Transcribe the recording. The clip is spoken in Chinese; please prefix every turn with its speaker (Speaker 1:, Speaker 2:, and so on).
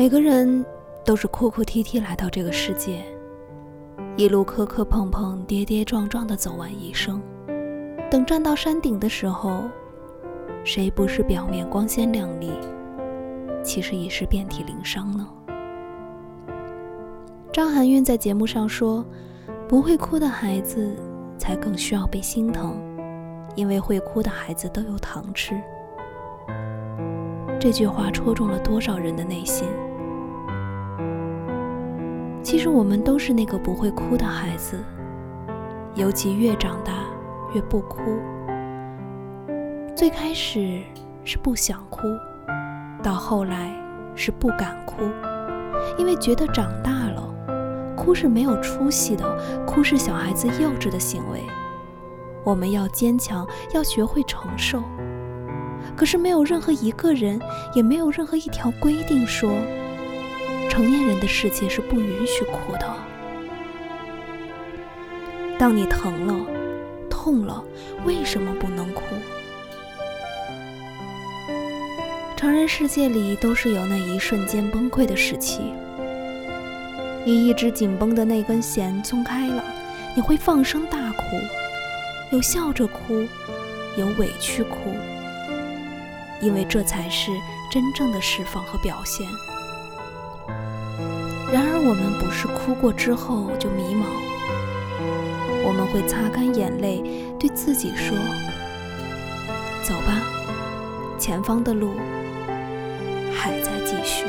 Speaker 1: 每个人都是哭哭啼啼来到这个世界，一路磕磕碰碰、跌跌撞撞的走完一生。等站到山顶的时候，谁不是表面光鲜亮丽，其实已是遍体鳞伤呢？张含韵在节目上说：“不会哭的孩子才更需要被心疼，因为会哭的孩子都有糖吃。”这句话戳中了多少人的内心？其实我们都是那个不会哭的孩子，尤其越长大。越不哭，最开始是不想哭，到后来是不敢哭，因为觉得长大了，哭是没有出息的，哭是小孩子幼稚的行为。我们要坚强，要学会承受。可是没有任何一个人，也没有任何一条规定说，成年人的世界是不允许哭的。当你疼了。痛了，为什么不能哭？成人世界里都是有那一瞬间崩溃的时期。你一直紧绷的那根弦松开了，你会放声大哭，有笑着哭，有委屈哭，因为这才是真正的释放和表现。然而，我们不是哭过之后就迷茫。我们会擦干眼泪，对自己说：“走吧，前方的路还在继续。”